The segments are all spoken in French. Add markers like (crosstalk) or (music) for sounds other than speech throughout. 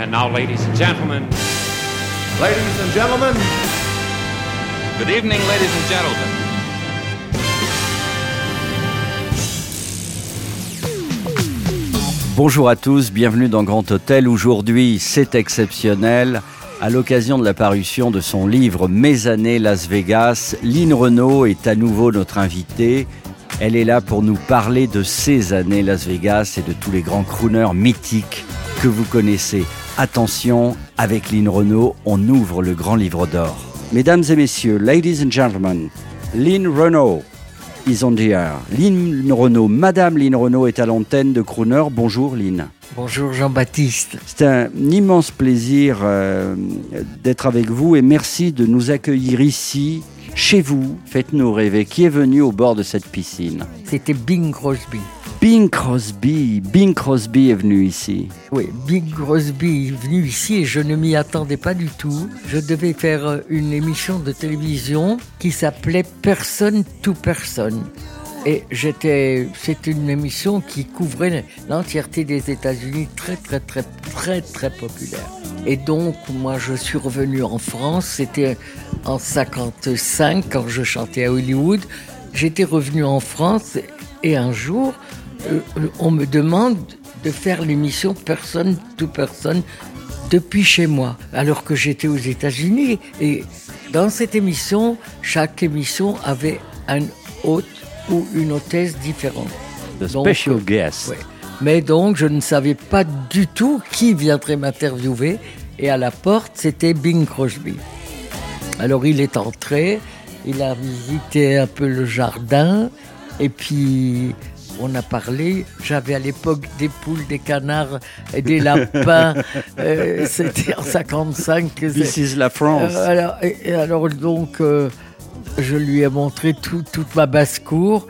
And now, ladies and gentlemen, Ladies and gentlemen, Good evening, ladies and gentlemen. Bonjour à tous, bienvenue dans Grand Hôtel. Aujourd'hui, c'est exceptionnel. À l'occasion de la parution de son livre Mes années Las Vegas, Lynn Renault est à nouveau notre invitée. Elle est là pour nous parler de ses années Las Vegas et de tous les grands crooners mythiques que vous connaissez. Attention, avec Lynn Renault, on ouvre le grand livre d'or. Mesdames et messieurs, ladies and gentlemen, Lynn Renault is on the air. Lynn Renault, Madame Lynn Renault est à l'antenne de Crooner. Bonjour Lynn. Bonjour Jean-Baptiste. C'est un immense plaisir euh, d'être avec vous et merci de nous accueillir ici, chez vous. Faites-nous rêver. Qui est venu au bord de cette piscine C'était Bing Crosby. Bing Crosby. Bing Crosby est venu ici. Oui, Bing Crosby est venu ici et je ne m'y attendais pas du tout. Je devais faire euh, une émission de télévision qui s'appelait Personne to Personne. Et c'était une émission qui couvrait l'entièreté des États-Unis, très très très très très populaire. Et donc moi je suis revenu en France, c'était en 55 quand je chantais à Hollywood. J'étais revenu en France et un jour euh, on me demande de faire l'émission Personne to Personne depuis chez moi, alors que j'étais aux États-Unis. Et dans cette émission, chaque émission avait un hôte ou une hôtesse différente. The Donc, special euh, guest. ouais. Mais donc, je ne savais pas du tout qui viendrait m'interviewer. Et à la porte, c'était Bing Crosby. Alors, il est entré, il a visité un peu le jardin, et puis on a parlé. J'avais à l'époque des poules, des canards et des lapins. (laughs) Euh, c'était en 55. que This c'est- is la France. euh, alors, et- et alors donc, euh, je lui ai montré tout- toute ma basse-cour.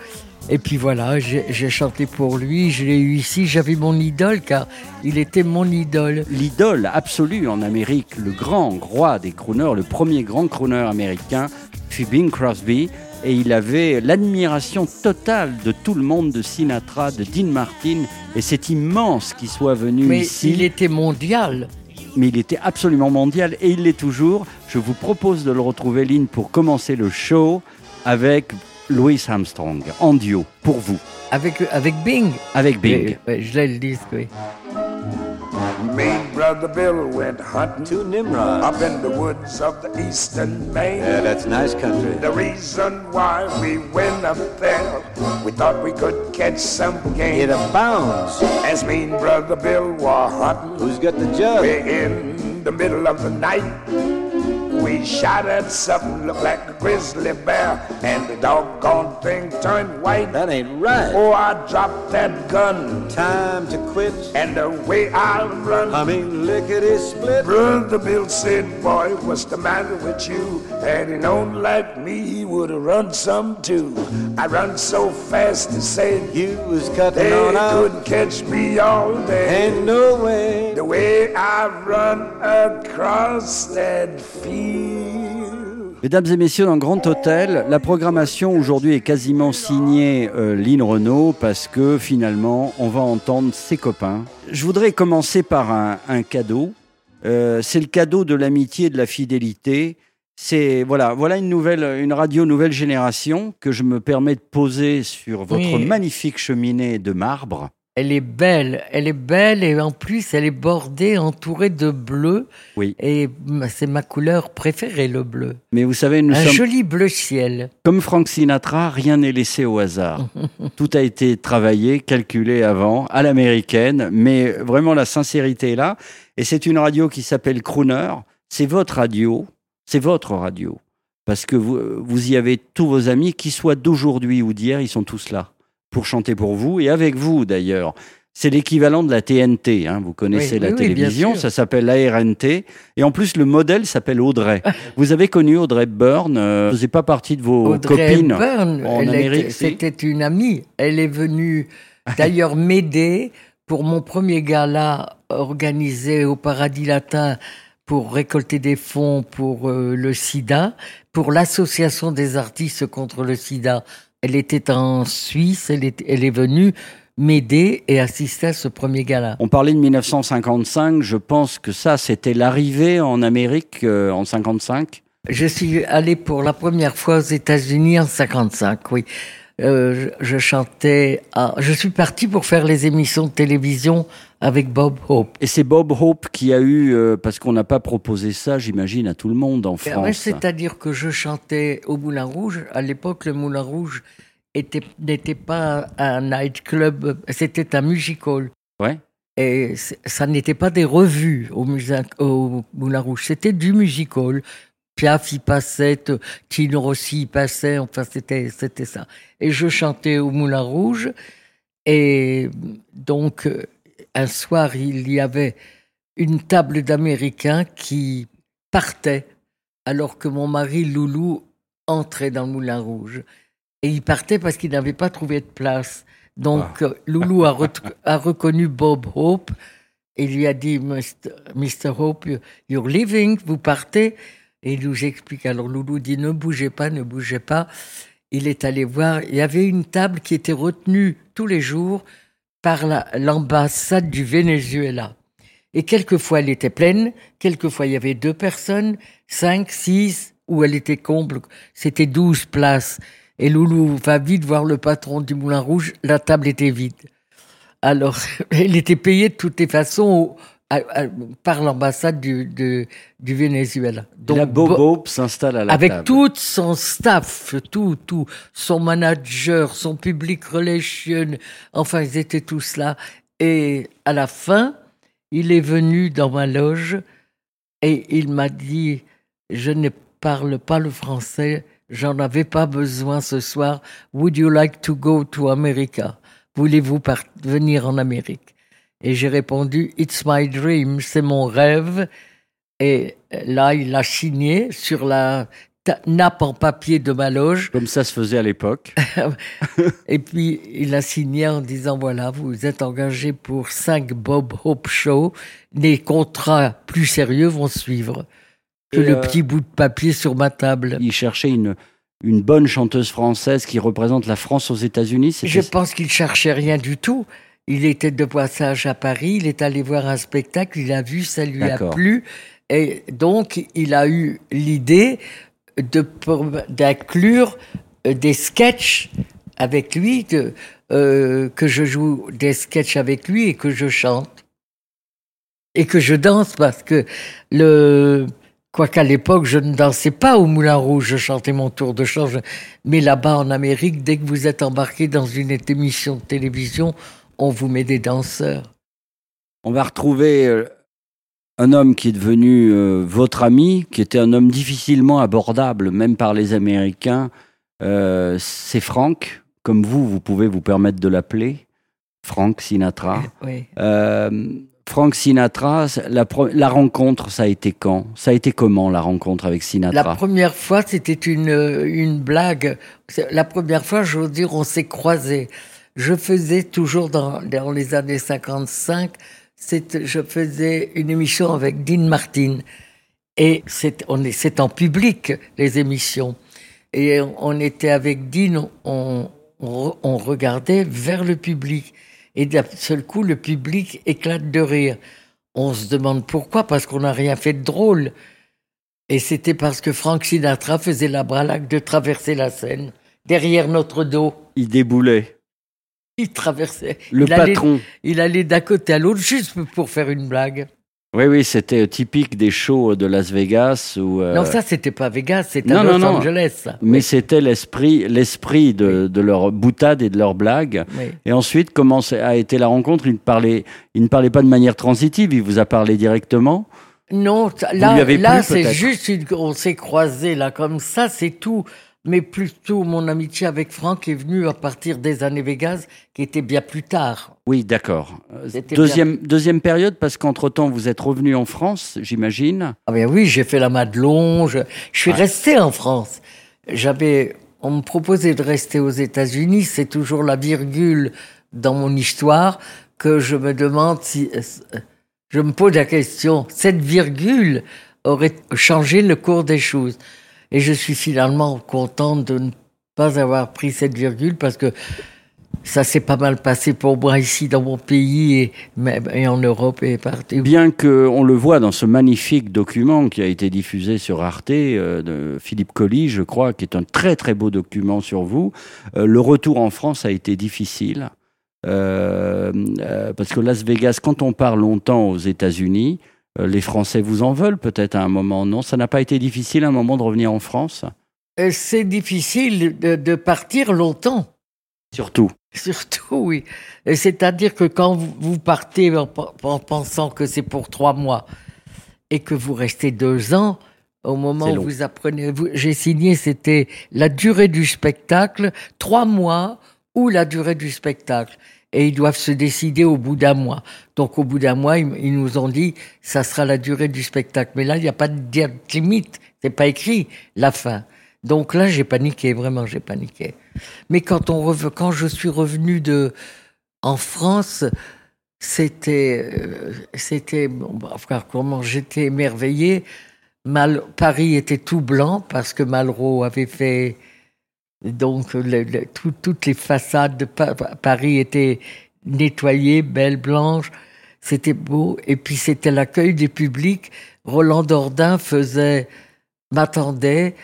Et puis voilà, j'ai j'ai chanté pour lui, je l'ai eu ici, j'avais mon idole car il était mon idole. L'idole absolue en Amérique, le grand roi des crooners, le premier grand crooner américain, fut Bing Crosby. Et il avait l'admiration totale de tout le monde, de Sinatra, de Dean Martin. Et c'est immense qu'il soit venu Mais ici. il était mondial. Mais il était absolument mondial et il l'est toujours. Je vous propose de le retrouver, Lynn, pour commencer le show avec Louis Armstrong, en duo, pour vous, Avec, avec Bing. avec Bing. Je l'ai le disque, oui. Me brother Bill went hunting To Nimrod. up in the woods of the eastern Maine. Yeah, that's nice country. The reason why we went up there, we thought we could catch some game. It abounds. As me and brother Bill were hunting, Who's got the jug? we're in the middle of the night. We shot at something looked like a grizzly bear, and the doggone thing turned white. That ain't right. Oh, I dropped that gun, Time to quit. and the way I run. I mean, lickety split. Brother Bill said, Boy, what's the matter with you? Had he known like me, he would have run some too. I run so fast, he said, You was cutting They on out. couldn't catch me all day. Ain't no way. The way I run across that field. Mesdames et messieurs, dans Grand Hôtel, la programmation aujourd'hui est quasiment signée euh, Lynn Renault parce que finalement, on va entendre ses copains. Je voudrais commencer par un, un cadeau. Euh, c'est le cadeau de l'amitié et de la fidélité. C'est voilà, voilà une nouvelle, une radio nouvelle génération que je me permets de poser sur votre Oui. magnifique cheminée de marbre. Elle est belle, elle est belle et en plus elle est bordée, entourée de bleu. Oui. Et c'est ma couleur préférée, le bleu. Mais vous savez, nous Un sommes joli bleu ciel. Comme Frank Sinatra, rien n'est laissé au hasard. (laughs) Tout a été travaillé, calculé avant, à l'américaine, mais vraiment la sincérité est là. Et c'est une radio qui s'appelle Crooner. C'est votre radio, c'est votre radio. Parce que vous, vous y avez tous vos amis, qu'ils soient d'aujourd'hui ou d'hier, ils sont tous là pour chanter pour vous et avec vous d'ailleurs. C'est l'équivalent de la TNT, hein, vous connaissez Oui, la oui, télévision, ça s'appelle la RNT. Et en plus, le modèle s'appelle Audrey. (laughs) vous avez connu Audrey Byrne, euh, vous faisiez pas partie de vos Audrey copines Hepburn, en Amérique. si c'était une amie. Elle est venue (laughs) d'ailleurs m'aider pour mon premier gala organisé au Paradis Latin pour récolter des fonds pour euh, le sida, pour l'association des artistes contre le sida. Elle était en Suisse, elle est, elle est venue m'aider et assister à ce premier gala. On parlait de 1955, je pense que ça, c'était l'arrivée en Amérique euh, en 55. Je suis allé pour la première fois aux États-Unis en 55, oui. Euh, je, je chantais. À... Je suis parti pour faire les émissions de télévision avec Bob Hope. Et c'est Bob Hope qui a eu, euh, parce qu'on n'a pas proposé ça, j'imagine, à tout le monde en Ouais, France. C'est-à-dire que je chantais au Moulin Rouge. À l'époque, le Moulin Rouge était- n'était pas un nightclub, c'était un music hall. Ouais. Et ça n'était pas des revues au, au Moulin Rouge, c'était du music hall. Piaf y passait, Tino Rossi y passait, enfin c'était c'était ça. Et je chantais au Moulin Rouge. Et donc, euh, un soir, il y avait une table d'Américains qui partait alors que mon mari Loulou entrait dans le Moulin Rouge. Et il partait parce qu'il n'avait pas trouvé de place. Donc, euh, Loulou a, reconnu Bob Hope et lui a dit Mr. Hope, you- you're leaving, vous partez. Et il nous explique. Alors, Loulou dit ne bougez pas, ne bougez pas. Il est allé voir. Il y avait une table qui était retenue tous les jours par la- l'ambassade du Venezuela. Et quelquefois, elle était pleine, quelquefois, il y avait deux personnes, cinq, six, ou elle était comble, c'était douze places. Et Loulou va vite voir le patron du Moulin Rouge, la table était vide. Alors, (laughs) elle était payée de toutes les façons à- à- par l'ambassade du, Venezuela. Et là, Bob Bo- Hope s'installe à la avec table. tout son staff, tout, tout, son manager, son public relation, enfin, ils étaient tous là. Et à la fin, il est venu dans ma loge et il m'a dit, je ne parle pas le français, j'en avais pas besoin ce soir. Would you like to go to America? Voulez-vous venir en Amérique? Et j'ai répondu, It's my dream, c'est mon rêve. Et là, il a signé sur la nappe en papier de ma loge. Comme ça se faisait à l'époque. (laughs) Et puis, il a signé en disant, voilà, vous êtes engagé pour cinq Bob Hope Show. Les contrats plus sérieux vont suivre que Et, le euh, petit bout de papier sur ma table. Il cherchait une, une bonne chanteuse française qui représente la France aux États-Unis. Je pense qu'il cherchait rien du tout. Il était de passage à Paris, il est allé voir un spectacle, il a vu, ça lui a plu. Et donc, il a eu l'idée d'inclure euh, des sketchs avec lui, de, euh, que je joue des sketchs avec lui et que je chante. Et que je danse parce que le. Quoiqu'à l'époque, je ne dansais pas au Moulin Rouge, je chantais mon tour de chant. je- Mais là-bas en Amérique, dès que vous êtes embarqué dans une émission de télévision, on vous met des danseurs. On va retrouver euh, un homme qui est devenu euh, votre ami, qui était un homme difficilement abordable, même par les Américains. Euh, c'est Frank, comme vous, vous pouvez vous permettre de l'appeler. Frank Sinatra. (laughs) Oui. Euh, Frank Sinatra, la, la rencontre, ça a été quand? Ça a été comment la rencontre avec La Sinatra première fois, c'était une, une blague. La première fois, je veux dire, on s'est croisés. Je faisais toujours dans, les années 55, c'est- je faisais une émission avec Dean Martin. Et c'est en public, les émissions. Et on était avec Dean, on, regardait vers le public. Et d'un seul coup, le public éclate de rire. On se demande pourquoi, parce qu'on n'a rien fait de drôle. Et c'était parce que Frank Sinatra faisait la bralague de traverser la Seine, derrière notre dos. Il déboulait. Il traversait. Le il allait- patron. il allait d'un côté à l'autre juste pour faire une blague. Oui, oui, c'était typique des shows de Las Vegas. Où, euh, Non, ça, c'était pas Vegas, c'était non, Los non, non. Angeles. ça. Mais c'était l'esprit, l'esprit de, de leur boutade et de leur blague. Oui. Et ensuite, comment a été la rencontre? Il ne, parlait, il ne parlait pas de manière transitive, il vous a parlé directement? Non, là, là c'est juste une, on s'est croisés là comme ça, c'est tout. Mais plutôt mon amitié avec Franck est venue à partir des années Vegas, qui était bien plus tard. Oui, d'accord. Deuxième, deuxième période, parce qu'entre-temps, vous êtes revenu en France, j'imagine. Ah ben oui, j'ai fait la Madelon, je, je suis resté en France. J'avais, on me proposait de rester aux États-Unis, c'est toujours la virgule dans mon histoire que je me demande si, je me pose la question, cette virgule aurait changé le cours des choses. Et je suis finalement contente de ne pas avoir pris cette virgule parce que ça s'est pas mal passé pour moi ici dans mon pays et, en Europe et partout. Bien que on le voit dans ce magnifique document qui a été diffusé sur Arte euh, de Philippe Colli, je crois, qui est un très très beau document sur vous, euh, le retour en France a été difficile. Euh, parce que Las Vegas, quand on part longtemps aux États-Unis, les Français vous en veulent peut-être à un moment, non? Ça n'a pas été difficile à un moment de revenir en France? Euh, C'est difficile de, de partir longtemps. Surtout. Surtout, oui. Et C'est-à-dire que quand vous, partez en, en pensant que c'est pour trois mois et que vous restez deux ans, au moment où vous apprenez, j'ai signé, c'était la durée du spectacle, trois mois ou la durée du spectacle. Et ils doivent se décider au bout d'un mois. Donc au bout d'un mois, ils, nous ont dit, ça sera la durée du spectacle. Mais là, il n'y a pas de date limite. C'est pas écrit la fin. Donc là, j'ai paniqué, vraiment, j'ai paniqué. Mais quand on quand je suis revenu de en France, c'était euh, c'était bon, bah, enfin, comment j'étais émerveillé. Paris était tout blanc parce que Malraux avait fait donc le- le- tout- toutes les façades de Pa- Paris étaient nettoyées, belles, blanches. C'était beau. Et puis c'était l'accueil du public. Roland Dordain faisait m'attendait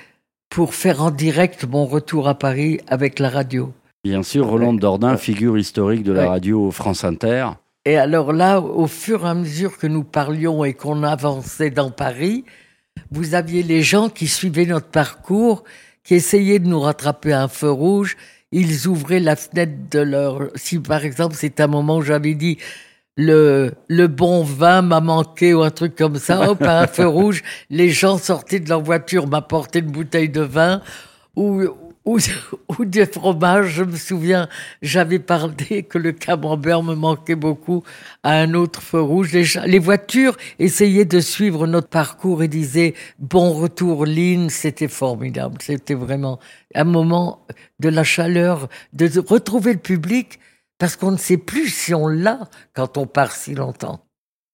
pour faire en direct mon retour à Paris avec la radio. Bien sûr, Roland. Dordain, Ouais. figure historique de la Ouais. radio France Inter. Et alors là, au fur et à mesure que nous parlions et qu'on avançait dans Paris, vous aviez les gens qui suivaient notre parcours, qui essayaient de nous rattraper à un feu rouge. Ils ouvraient la fenêtre de leur... Si par exemple, c'est un moment où j'avais dit le, le bon vin m'a manqué ou un truc comme ça, hop, à un feu (laughs) rouge, les gens sortaient de leur voiture, m'apportaient une bouteille de vin ou, ou, ou des fromages. Je me souviens, j'avais parlé que le camembert me manquait beaucoup à un autre feu rouge. Les, les voitures essayaient de suivre notre parcours et disaient bon retour, Lynn. C'était formidable. C'était vraiment un moment de la chaleur, de retrouver le public parce qu'on ne sait plus si on l'a quand on part si longtemps.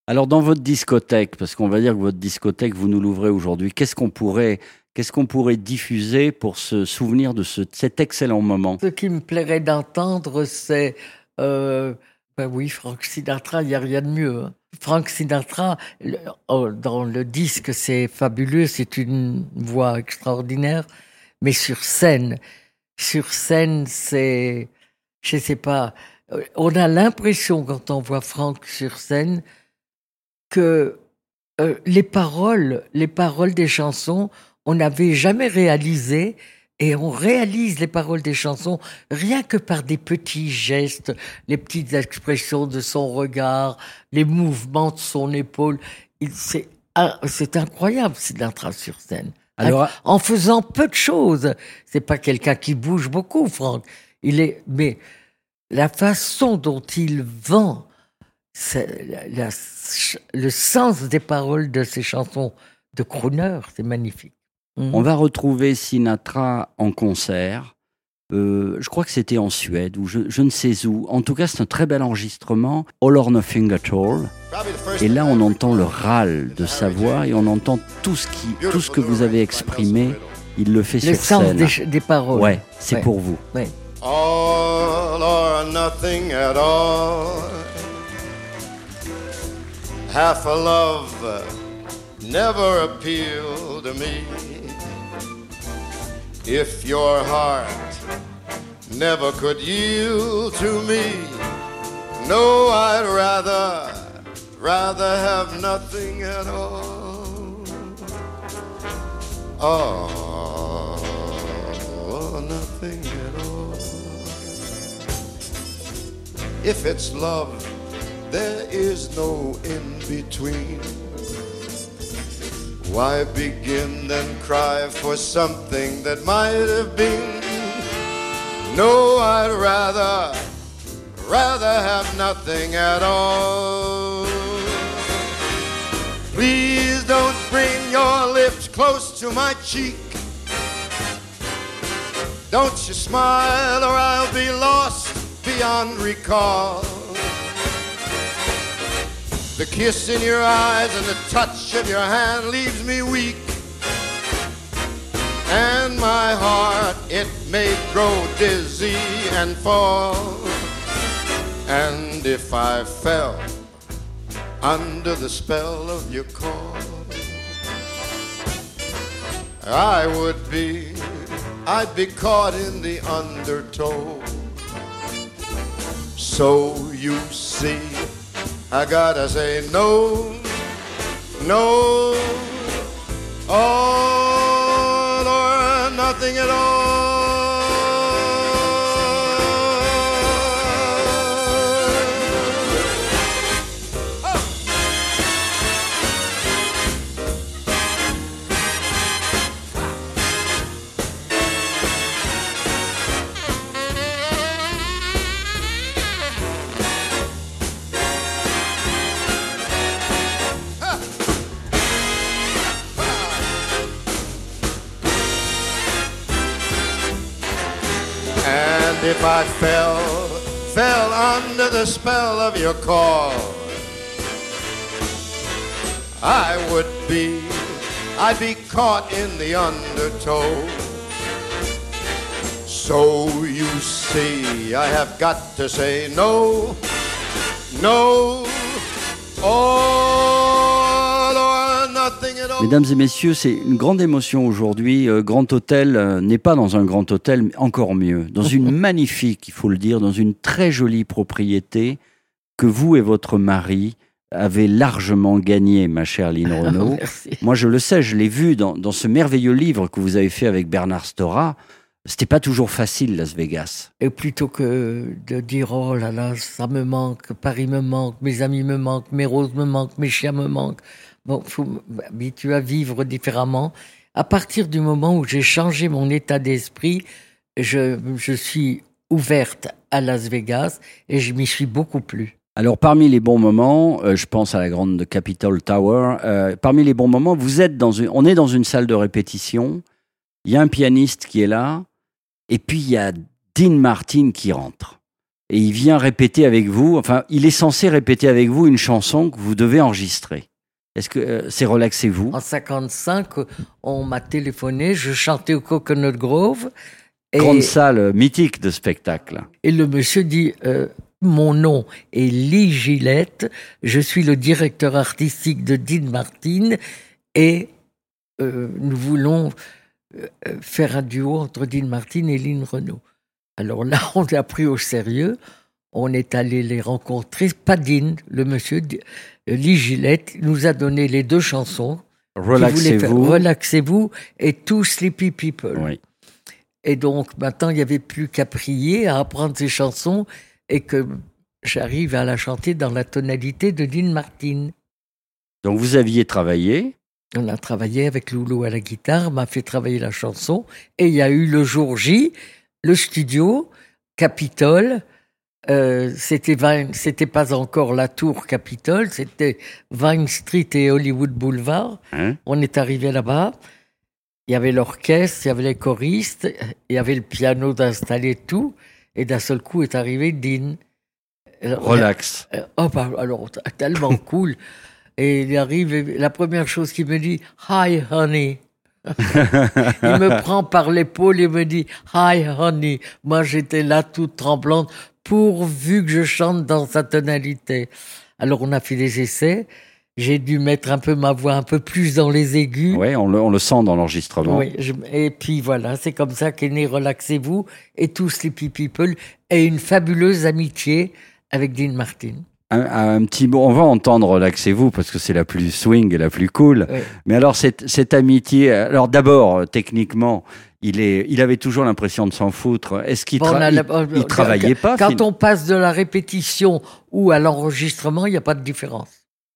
Alors dans votre discothèque, parce qu'on va dire que votre discothèque, vous nous l'ouvrez aujourd'hui, qu'est-ce qu'on pourrait, qu'est-ce qu'on pourrait diffuser pour se souvenir de ce- cet excellent moment Ce qui me plairait d'entendre, c'est. Euh, ben oui, Frank Sinatra, il n'y a rien de mieux. hein. Frank Sinatra, oh, dans le disque, c'est fabuleux, c'est une voix extraordinaire, mais sur scène, sur scène, c'est. Je sais pas. euh, On a l'impression, quand on voit Frank sur scène, que euh, les paroles, les paroles des chansons, on n'avait jamais réalisé et on réalise les paroles des chansons rien que par des petits gestes, les petites expressions de son regard, les mouvements de son épaule. C'est c'est incroyable, Sinatra sur scène. Alors, en faisant peu de choses. C'est pas quelqu'un qui bouge beaucoup, Franck. Il est, mais la façon dont il vend c'est la- la- le sens des paroles de ses chansons de crooner, c'est magnifique. Mhm. on va retrouver Sinatra en concert. Euh, je crois que c'était en Suède ou je, je ne sais où. En tout cas, c'est un très bel enregistrement, All or Nothing at All. Et là, on entend le râle de sa voix et on entend tout ce qui, tout ce que vous avez exprimé. Il le fait Le sur sens scène. des, ch- des paroles. Ouais, c'est Ouais. pour vous. Ouais. All or nothing at all. Half a love never appealed to me. If your heart never could yield to me, no, I'd rather, rather have nothing at all. Oh, nothing at all. If it's love, there is no in between. Why begin then cry for something that might have been? No, I'd rather, rather have nothing at all. Please don't bring your lips close to my cheek. Don't you smile or I'll be lost beyond recall. The kiss in your eyes and the touch of your hand leaves me weak. And my heart, it may grow dizzy and fall. And if I fell under the spell of your call, I would be, I'd be caught in the undertow. So you see, I gotta say no, no, all or nothing at all. If I fell, fell under the spell of your call, I would be, I'd be caught in the undertow. So you see, I have got to say no, no, all Mesdames et messieurs, c'est une grande émotion aujourd'hui. Euh, Grand Hôtel euh, n'est pas dans un grand hôtel, mais encore mieux, dans une (laughs) magnifique, il faut le dire, dans une très jolie propriété que vous et votre mari avez largement gagnée, ma chère Lynn (laughs) Renault. Merci. Moi, je le sais, je l'ai vu dans, dans ce merveilleux livre que vous avez fait avec Bernard Stora. C'était pas toujours facile, Las Vegas. Et plutôt que de dire oh là là, ça me manque, Paris me manque, mes amis me manquent, mes roses me manquent, mes chiens me manquent. Bon, faut m'habituer à vivre différemment. À partir du moment où j'ai changé mon état d'esprit, je, je suis ouverte à Las Vegas et je m'y suis beaucoup plu. Alors, parmi les bons moments, euh, je pense à la grande Capitol Tower. euh, parmi les bons moments, vous êtes dans une, on est dans une salle de répétition. Il y a un pianiste qui est là, et puis il y a Dean Martin qui rentre. Et il vient répéter avec vous. Enfin, il est censé répéter avec vous une chanson que vous devez enregistrer. Est-ce que euh, c'est relaxez-vous? En 55, on m'a téléphoné, je chantais au Coconut Grove. Et, Grande salle euh, mythique de spectacle. et le monsieur dit euh, Mon nom est Lee Gillette, je suis le directeur artistique de Dean Martin et euh, nous voulons faire un duo entre Dean Martin et Lynn Renault. Alors là, on l'a pris au sérieux. On est allé les rencontrer. Pas Dean, le monsieur Lee Gillette nous a donné les deux chansons. Relaxez-vous. Relaxez-vous et Two Sleepy People. Oui. Et donc maintenant, il n'y avait plus qu'à prier, à apprendre ces chansons et que j'arrive à la chanter dans la tonalité de Dean Martin. Donc vous aviez travaillé. On a travaillé avec Loulou à la guitare, m'a fait travailler la chanson et il y a eu le jour J, le studio, Capitole. Euh, c'était Vine- c'était pas encore la tour Capitole, c'était Vine Street et Hollywood Boulevard. Hein? On est arrivé là-bas. Il y avait l'orchestre, il y avait les choristes, il y avait le piano d'installer tout. Et d'un seul coup est arrivé Dean. Alors, Relax. euh, oh, bah, alors, tellement (laughs) cool. Et il arrive, et la première chose qu'il me dit, Hi, honey. Il me prend par l'épaule et me dit, Hi, honey. Moi, j'étais là toute tremblante, pourvu que je chante dans sa tonalité. Alors, on a fait des essais. J'ai dû mettre un peu ma voix un peu plus dans les aigus. Oui, on le, on le sent dans l'enregistrement. Oui, je- et puis voilà, c'est comme ça qu'est né Relaxez-vous et tous Sleepy People et une fabuleuse amitié avec Dean Martin. Un, un petit mot, on va entendre Relaxez-vous parce que c'est la plus swing et la plus cool. Oui. Mais alors, cette, cette amitié, alors d'abord, euh, techniquement, il, est, il avait toujours l'impression de s'en foutre. Est-ce qu'il tra- il- la- il travaillait pas Quand on passe de la répétition ou à l'enregistrement, il n'y a pas de différence.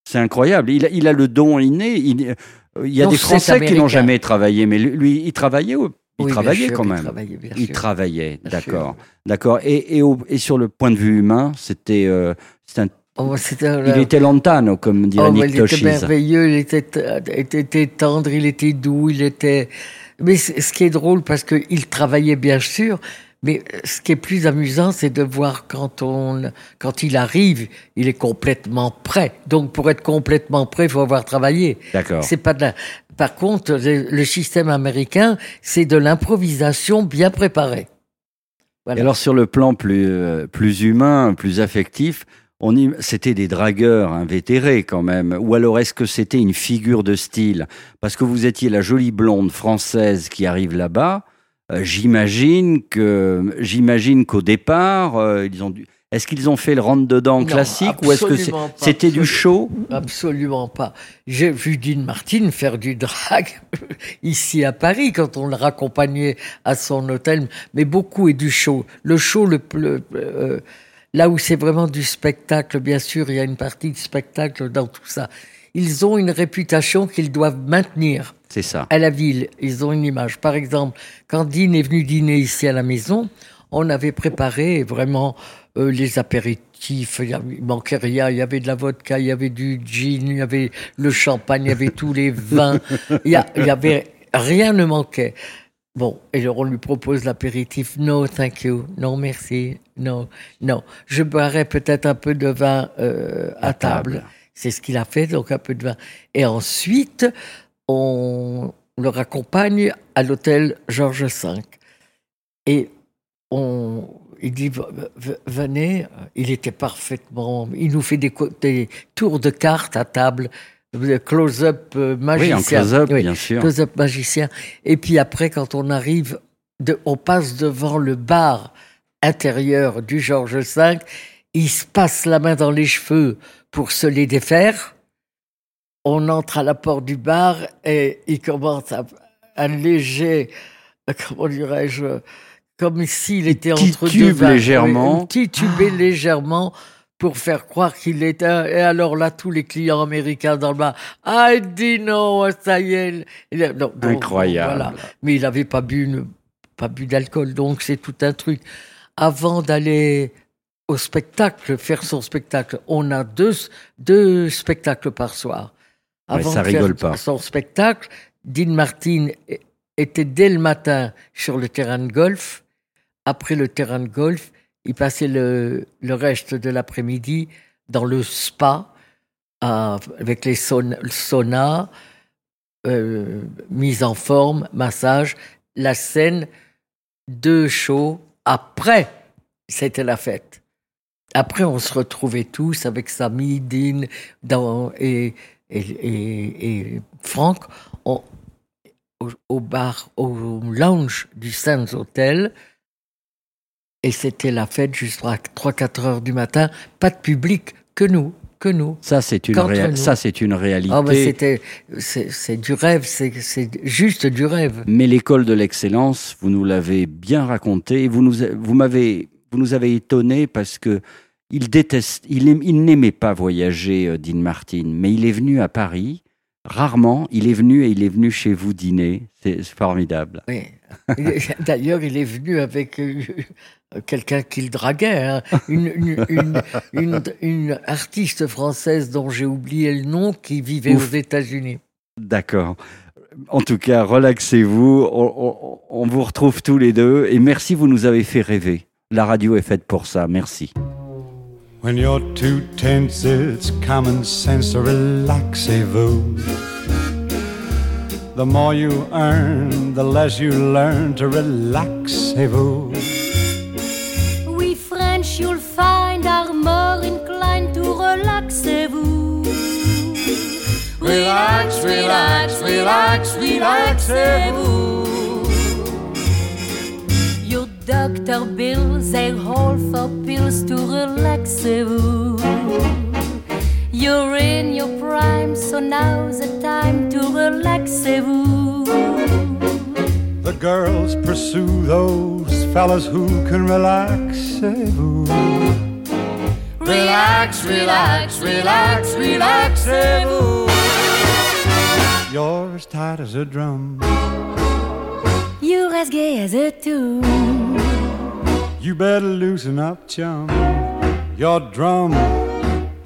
C'est incroyable. Il a, il a le don inné. Il, il y a Non, des Français qui n'ont jamais travaillé, mais lui, il travaillait ou- Il Oui, travaillait sûr, quand il même. travaillait, bien Il sûr. travaillait, Bien d'accord. D'accord. Et, et, au- et sur le point de vue humain, c'était. euh, Oh, c'était- il était lontano, comme dirait Oh, Nick il était merveilleux, il était, euh, était, était tendre, il était doux, il était. Mais ce qui est drôle, parce qu'il travaillait bien sûr, mais euh, ce qui est plus amusant, c'est de voir quand on, quand il arrive, il est complètement prêt. Donc, pour être complètement prêt, il faut avoir travaillé. D'accord. C'est pas de la... Par contre, le, le système américain, c'est de l'improvisation bien préparée. Voilà. Et alors sur le plan plus, euh, plus humain, plus affectif, c'était des dragueurs invétérés quand même. Ou alors est-ce que c'était une figure de style? Parce que vous étiez la jolie blonde française qui arrive là-bas. euh, j'imagine que j'imagine qu'au départ, euh, ils ont dû. Est-ce qu'ils ont fait le rentre dedans Non, classique ou est-ce que c'était du show? Absolument pas. J'ai vu Dean Martin faire du drag (laughs) ici à Paris quand on le raccompagnait à son hôtel, mais beaucoup est du show. Le show, le, le- euh, là où c'est vraiment du spectacle, bien sûr, il y a une partie de spectacle dans tout ça. Ils ont une réputation qu'ils doivent maintenir C'est ça. à la ville. Ils ont une image. Par exemple, quand Dean est venu dîner ici à la maison, on avait préparé vraiment euh, les apéritifs. Il manquait rien. Il y avait de la vodka, il y avait du gin, il y avait le champagne, il y avait tous les vins. Il y, a- il y avait rien ne manquait. Bon, et alors on lui propose l'apéritif. No, thank you. Non, merci. Non, non. Je boirais peut-être un peu de vin euh, à, À table. table. C'est ce qu'il a fait, donc un peu de vin. Et ensuite, on le raccompagne à l'hôtel Georges V. Et on, il dit, venez, il était parfaitement, il nous fait des, tours de cartes à table, close-up euh, Oui, magicien. en close-up, Oui, bien sûr. close-up magicien. Et puis après, quand on arrive, de, on passe devant le bar intérieur du Georges V, il se passe la main dans les cheveux pour se les défaire. On entre à la porte du bar et il commence à, un léger, euh, comment dirais-je, comme s'il était entre deux Titube vins. légèrement. Oui, titubé légèrement pour faire croire qu'il était. Et alors là, tous les clients américains dans le bar, I didn't know, ça y est. Il non, donc, Incroyable. voilà. Mais il n'avait pas bu, une- pas bu d'alcool, donc c'est tout un truc. Avant d'aller au spectacle, faire son spectacle, on a deux, deux spectacles par soir. Ouais, Avant ça de faire rigole pas. son spectacle, Dean Martin était dès le matin sur le terrain de golf. Après le terrain de golf, il passait le, reste de l'après-midi dans le spa à- avec les saun- le sauna, euh, mise en forme, massage, la scène, deux shows. Après, c'était la fête. Après, on se retrouvait tous avec Samy, Dean et, et, Franck au, au bar, au lounge du Sands Hotel. Et c'était la fête jusqu'à 3-4 heures du matin. Pas de public, que nous, que nous. Ça, c'est une, Qu'entre réa- nous. ça, c'est une réalité. Ah, ben, c'était, c'est, du rêve, c'est, juste du rêve. Mais l'école de l'excellence, vous nous l'avez bien raconté. Vous nous, vous m'avez, vous nous avez étonné parce que il déteste, il, aim- il n'aimait pas voyager, euh, Dean Martin, mais il est venu à Paris. Rarement, il est venu et il est venu chez vous dîner. C'est c'est formidable. Oui. (laughs) D'ailleurs, il est venu avec euh, quelqu'un qu'il draguait, hein. une, une, une, une- une artiste française dont j'ai oublié le nom qui vivait Ouf. aux États-Unis. D'accord. En tout cas, relaxez-vous. On, on- on vous retrouve tous les deux. Et merci, vous nous avez fait rêver. La radio est faite pour ça. Merci. When you're too tense, it's common sense relaxez-vous. The more you earn, the less you learn to relaxez-vous. We French, you'll find are more inclined to relaxez-vous. Relax, relax, relax, relaxez-vous. Your doctor bills, they all for pills to relaxez-vous. You're in your prime, so now's the time to relaxez-vous. The girls pursue those fellas who can relaxez-vous. Relax, relax, relax, relaxez-vous. You're as tight as a drum. You're as gay as a tune. You better loosen up, chum. Your drum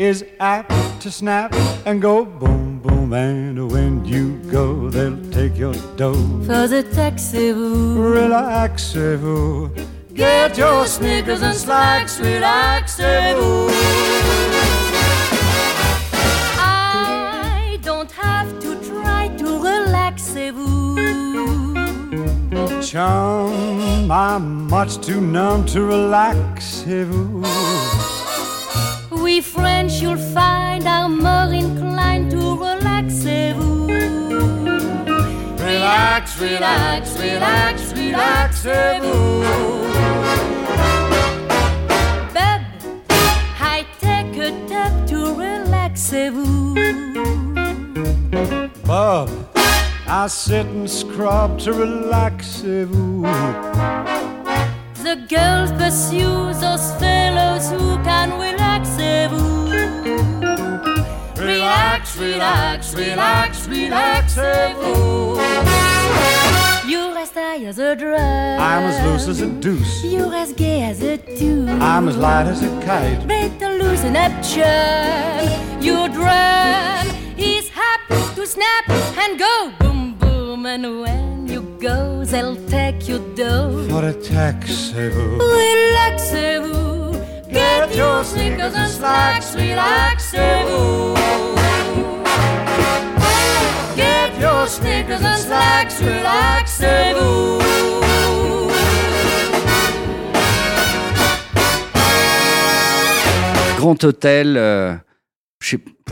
is apt to snap and go boom, boom. And when you go, they'll take your dough. For the taxi-vous. Relaxez-vous. Get your sneakers and slacks, relaxez-vous. I don't have to try to relaxez-vous. Chum, I'm much too numb to relax. We French, you'll find, are more inclined to relaxez-vous. Relax, relax, relax, relaxez-vous. Bub, I take a tub to relaxez-vous. Bub, I sit and scrub to relax. vous. The girls pursue those fellows who can relaxez-vous. Relax, relax, relax, relaxez-vous. You're as tight as a drum. I'm as loose as a deuce. You're as gay as a tune. I'm as light as a kite. Better loosen up, chum. Your drum is happy to snap and go boom boom. And when you go, they'll take your dough. For a tax, vous. Relaxez-vous. Get your sneakers and slacks. Relaxez-vous. Get your sneakers and slacks. Relaxez-vous. Grand Hôtel, euh,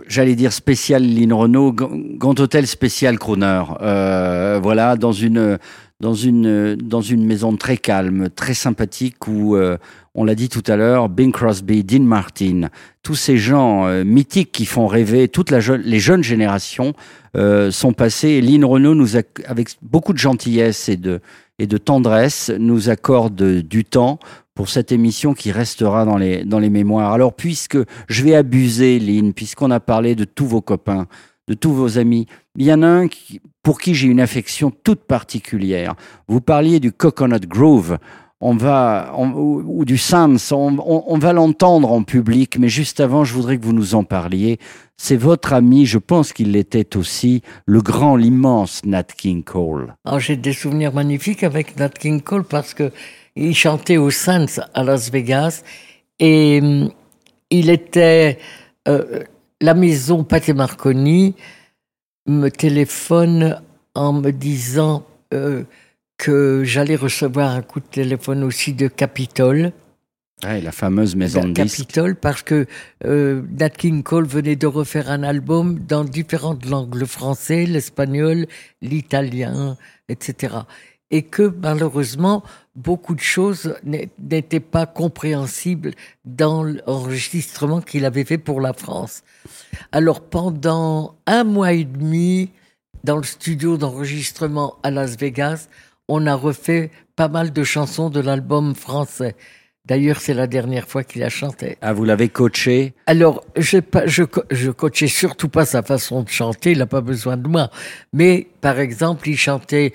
j'allais dire spécial Lynn Renault, Grand Hôtel spécial Croner. Euh, voilà, dans une, dans, une, dans une maison très calme, très sympathique où, euh, on l'a dit tout à l'heure, Bing Crosby, Dean Martin, tous ces gens euh, mythiques qui font rêver toutes les jeunes générations euh, sont passés. Lynn Renault, nous ac- avec beaucoup de gentillesse et de, et de tendresse, nous accorde du temps pour cette émission qui restera dans les, dans les mémoires. Alors, puisque je vais abuser, Lynn, puisqu'on a parlé de tous vos copains, de tous vos amis, il y en a un pour qui j'ai une affection toute particulière. Vous parliez du Coconut Grove. On va, ou, du Sans, on, va l'entendre en public, mais juste avant, je voudrais que vous nous en parliez. C'est votre ami, je pense qu'il l'était aussi, le grand, l'immense Nat King Cole. Alors, j'ai des souvenirs magnifiques avec Nat King Cole parce que il chantait au Sands à Las Vegas et hum, il était euh, la maison Pathé Marconi me téléphone en me disant euh, que j'allais recevoir un coup de téléphone aussi de Capitol. Ouais, la fameuse maison de disques. Capitol parce que euh, Nat King Cole venait de refaire un album dans différentes langues, le français, l'espagnol, l'italien, etc. Et que malheureusement, beaucoup de choses n'étaient pas compréhensibles dans l'enregistrement qu'il avait fait pour la France. Alors pendant un mois et demi, dans le studio d'enregistrement à Las Vegas, on a refait pas mal de chansons de l'album français. D'ailleurs, c'est la dernière fois qu'il a chanté. Ah, vous l'avez coaché? Alors, pas, je, je coachais surtout pas sa façon de chanter, il n'a pas besoin de moi. Mais, par exemple, il chantait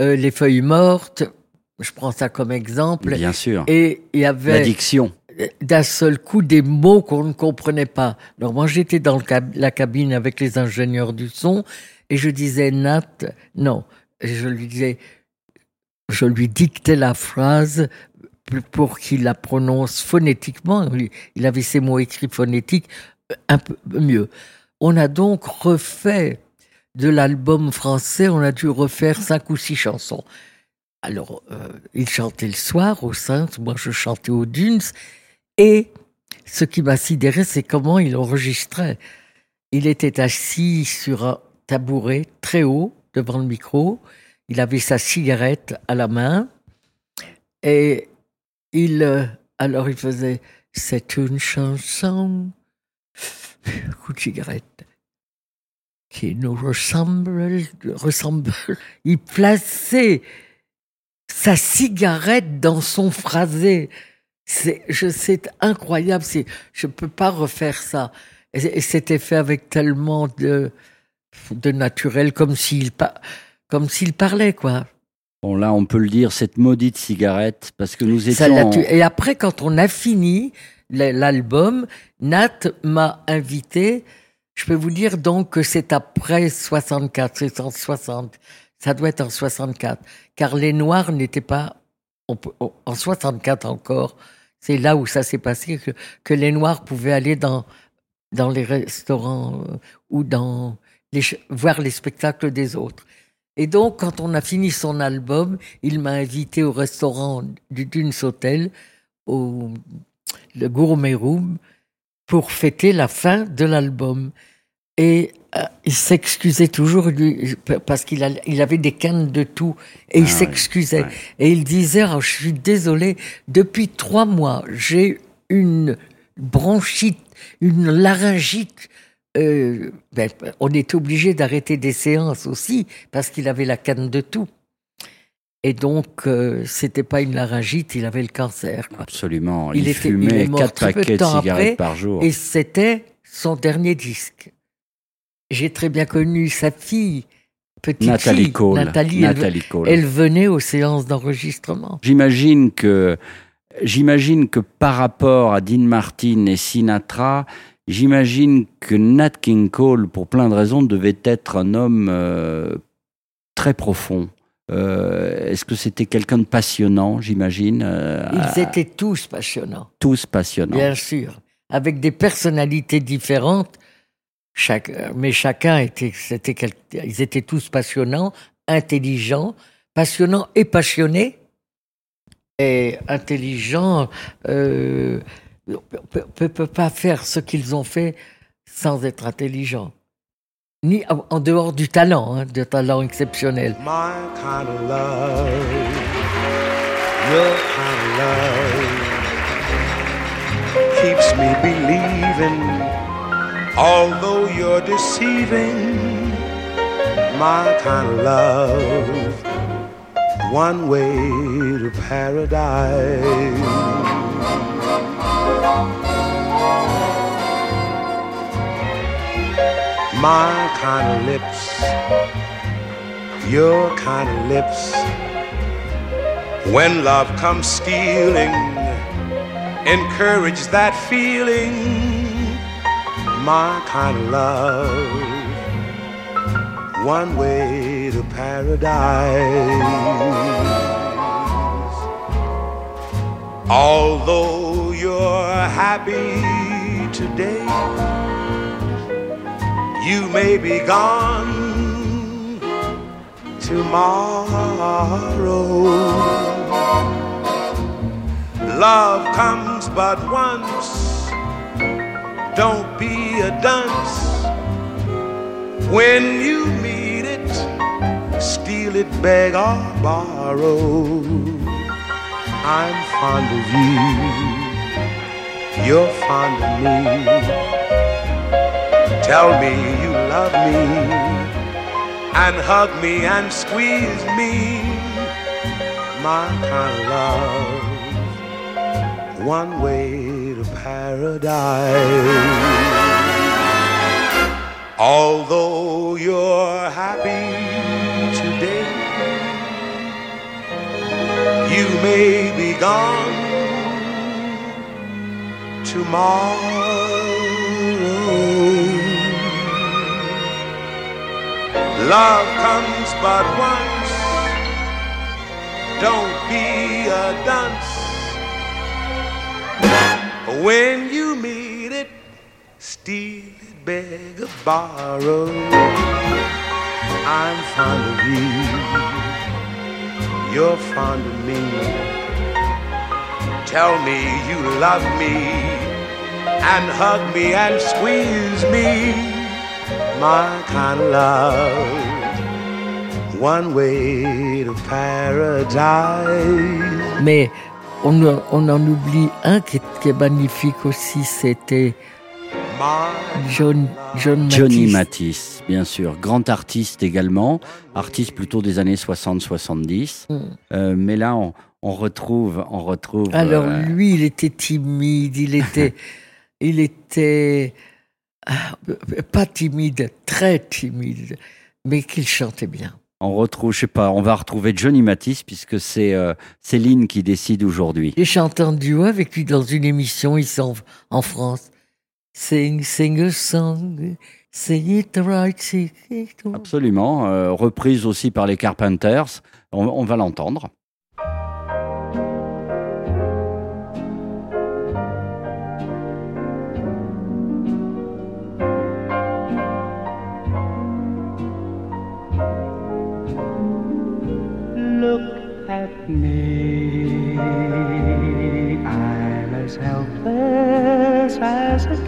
euh, Les feuilles mortes, je prends ça comme exemple, Bien sûr. et il y avait L'addiction. d'un seul coup des mots qu'on ne comprenait pas. Alors moi j'étais dans le cab- la cabine avec les ingénieurs du son et je disais Nat, non, Et je lui disais, je lui dictais la phrase pour qu'il la prononce phonétiquement. Il- avait ses mots écrits phonétiques euh, un peu mieux. On a donc refait de l'album français, on a dû refaire cinq ou six chansons. Alors, euh, il chantait le soir au Saint, moi je chantais aux Dunes, et ce qui m'a sidéré, c'est comment il enregistrait. Il était assis sur un tabouret très haut devant le micro, il avait sa cigarette à la main, et il, alors il faisait C'est une chanson, coup de cigarette, qui nous ressemble, ressemble. Il plaçait sa cigarette dans son phrasé. C'est, je, incroyable. C'est, je peux pas refaire ça. Et, c'était fait avec tellement de, de naturel, comme s'il, comme s'il parlait, quoi. Bon, là, on peut le dire, cette maudite cigarette, parce que nous étions... en-. Et après, quand on a fini l'album, Nat m'a invité. Je peux vous dire donc que c'est après 64, c'est en 60. Ça doit être en 64. Car les Noirs n'étaient pas on peut- on- en 64 encore. C'est là où ça s'est passé que, que les Noirs pouvaient aller dans, dans les restaurants euh, ou dans les, voir les spectacles des autres. Et donc, quand on a fini son album, il m'a invité au restaurant du Dunes Hotel, au le Gourmet Room, pour fêter la fin de l'album. Et euh, il s'excusait toujours parce qu'il a- il avait des cannes de tout et il Ah s'excusait. ouais. Et il disait Ah, Je suis désolé, depuis trois mois, j'ai une bronchite, une laryngite. Euh, ben, on était obligé d'arrêter des séances aussi parce qu'il avait la canne de tout. Et donc, euh, c'était pas une laryngite, il avait le cancer. quoi. Absolument. Il Il, était- il fumait mort de paquets de cigarettes après, par jour. Et c'était son dernier disque. J'ai très bien connu sa fille, petite Nathalie fille, Cole. Nathalie, elle- Nathalie Cole. elle venait aux séances d'enregistrement. J'imagine que, j'imagine que par rapport à Dean Martin et Sinatra, j'imagine que Nat King Cole, pour plein de raisons, devait être un homme euh, très profond. Euh, Est-ce que c'était quelqu'un de passionnant, j'imagine euh, Ils étaient tous passionnants, tous passionnants. bien sûr, avec des personnalités différentes. Chaque, mais chacun était, c'était quel- ils étaient tous passionnants, intelligents, passionnants et passionnés. Et intelligents, ne peut, pas faire ce qu'ils ont fait sans être intelligents. Ni en en dehors du talent, hein, de talent exceptionnel. My kind of love, your kind of love keeps me believing, although you're deceiving. My kind of love, one way to paradise. My kind of lips your kind of lips. When love comes stealing, encourage that feeling. My kind of love, one way to paradise. Although you're happy today, you may be gone tomorrow. Love comes but once, don't be a dunce. When you meet it, steal it, beg or borrow. I'm fond of you, you're fond of me. Tell me you love me and hug me and squeeze me, my kind of love. One way to paradise. Although you're happy today, you may be gone tomorrow. Love comes but once. Don't be a dunce. When you meet it, steal it, beg or borrow. I'm fond of you. You're fond of me. Tell me you love me and hug me and squeeze me my kind of love. One way to paradise. Mais on, on en oublie un qui qui est magnifique aussi, c'était John, John Johnny. Matisse, bien sûr, grand artiste également, artiste plutôt des années 60-70. Mm. Euh, mais là, on, on retrouve, on retrouve. Alors euh, lui, il était timide, il était, (laughs) il était ah, pas timide, très timide, mais qu'il chantait bien. on retrouve, je sais pas, on va retrouver Johnny Matisse puisque c'est euh, Céline qui décide aujourd'hui. J'ai chanté en duo avec lui dans une émission ici en, en France. Sing, sing a song, sing it right, sing it. Absolument, euh, reprise aussi par les Carpenters. On, on va l'entendre.